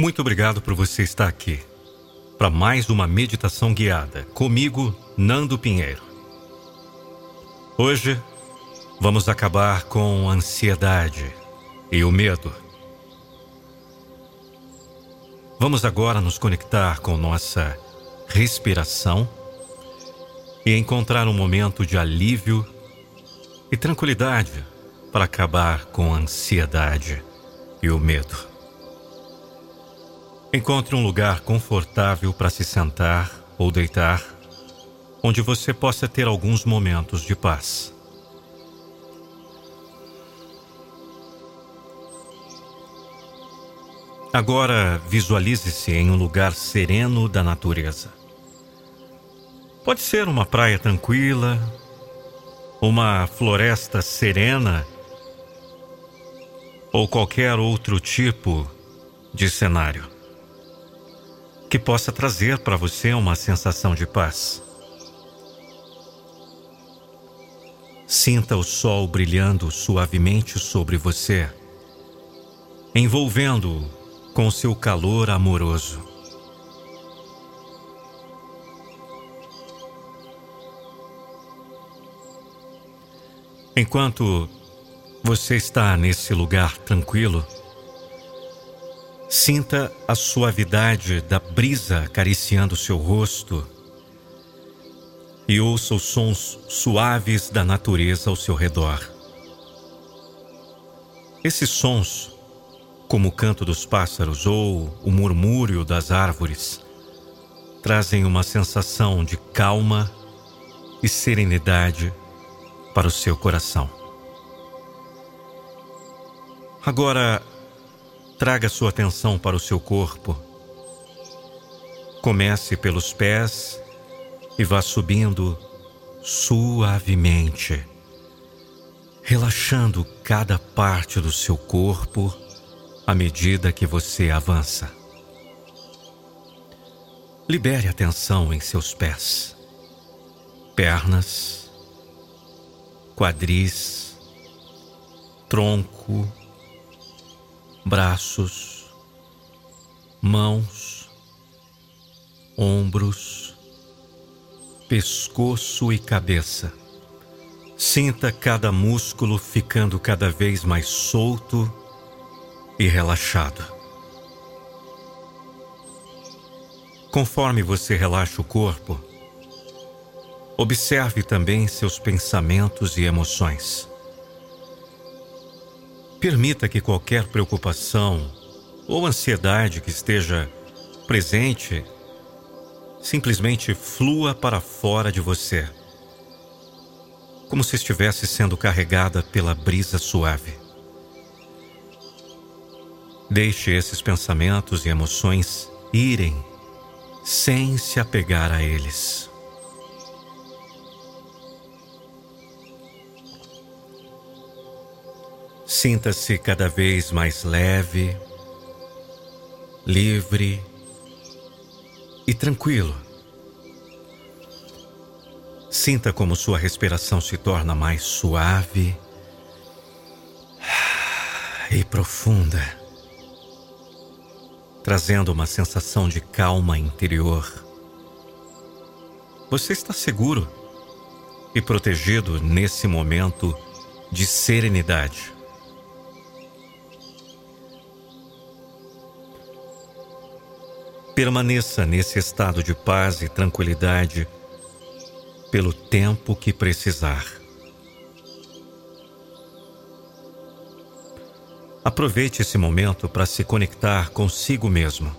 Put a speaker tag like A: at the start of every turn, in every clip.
A: Muito obrigado por você estar aqui para mais uma meditação guiada comigo, Nando Pinheiro. Hoje vamos acabar com a ansiedade e o medo. Vamos agora nos conectar com nossa respiração e encontrar um momento de alívio e tranquilidade para acabar com a ansiedade e o medo. Encontre um lugar confortável para se sentar ou deitar, onde você possa ter alguns momentos de paz. Agora visualize-se em um lugar sereno da natureza. Pode ser uma praia tranquila, uma floresta serena ou qualquer outro tipo de cenário que possa trazer para você uma sensação de paz. Sinta o sol brilhando suavemente sobre você, envolvendo-o com seu calor amoroso. Enquanto você está nesse lugar tranquilo, Sinta a suavidade da brisa acariciando seu rosto e ouça os sons suaves da natureza ao seu redor. Esses sons, como o canto dos pássaros ou o murmúrio das árvores, trazem uma sensação de calma e serenidade para o seu coração. Agora, Traga sua atenção para o seu corpo. Comece pelos pés e vá subindo suavemente, relaxando cada parte do seu corpo à medida que você avança. Libere a tensão em seus pés, pernas, quadris, tronco, braços, mãos, ombros, pescoço e cabeça. Sinta cada músculo ficando cada vez mais solto e relaxado. Conforme você relaxa o corpo, observe também seus pensamentos e emoções. Permita que qualquer preocupação ou ansiedade que esteja presente simplesmente flua para fora de você, como se estivesse sendo carregada pela brisa suave. Deixe esses pensamentos e emoções irem sem se apegar a eles. Sinta-se cada vez mais leve, livre e tranquilo. Sinta como sua respiração se torna mais suave e profunda, trazendo uma sensação de calma interior. Você está seguro e protegido nesse momento de serenidade. Permaneça nesse estado de paz e tranquilidade pelo tempo que precisar. Aproveite esse momento para se conectar consigo mesmo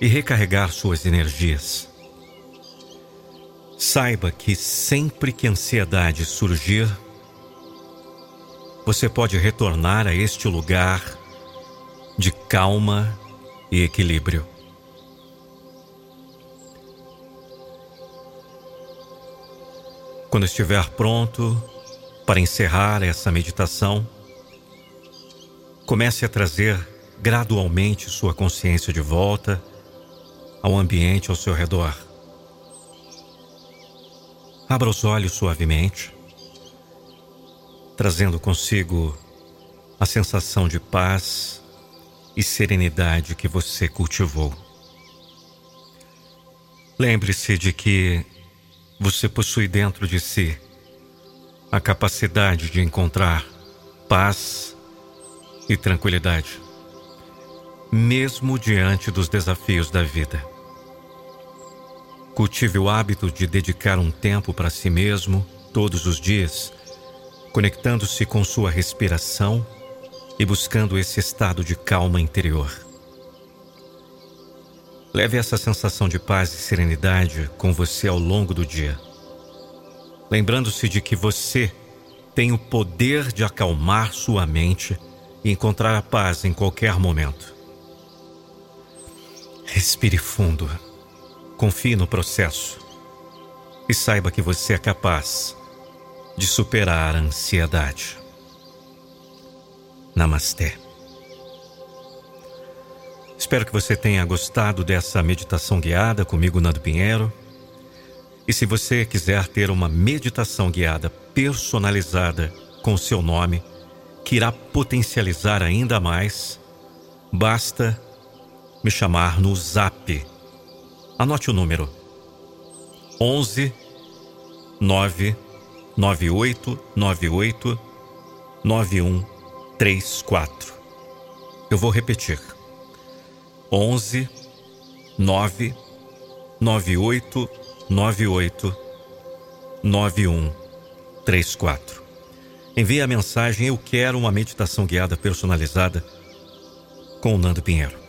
A: e recarregar suas energias. Saiba que sempre que a ansiedade surgir, você pode retornar a este lugar de calma e equilíbrio. Quando estiver pronto para encerrar essa meditação, comece a trazer gradualmente sua consciência de volta ao ambiente ao seu redor. Abra os olhos suavemente, trazendo consigo a sensação de paz e serenidade que você cultivou. Lembre-se de que você possui dentro de si a capacidade de encontrar paz e tranquilidade, mesmo diante dos desafios da vida. Cultive o hábito de dedicar um tempo para si mesmo todos os dias, conectando-se com sua respiração e buscando esse estado de calma interior. Leve essa sensação de paz e serenidade com você ao longo do dia, lembrando-se de que você tem o poder de acalmar sua mente e encontrar a paz em qualquer momento. Respire fundo, confie no processo e saiba que você é capaz de superar a ansiedade. Namastê. Espero que você tenha gostado dessa meditação guiada comigo, Nando Pinheiro. E se você quiser ter uma meditação guiada personalizada com seu nome, que irá potencializar ainda mais, basta me chamar no Zap. Anote o número: 11 9 98 98 9134. Eu vou repetir. 11 9 98 98 91 34. Envie a mensagem Eu quero uma meditação guiada personalizada com o Nando Pinheiro.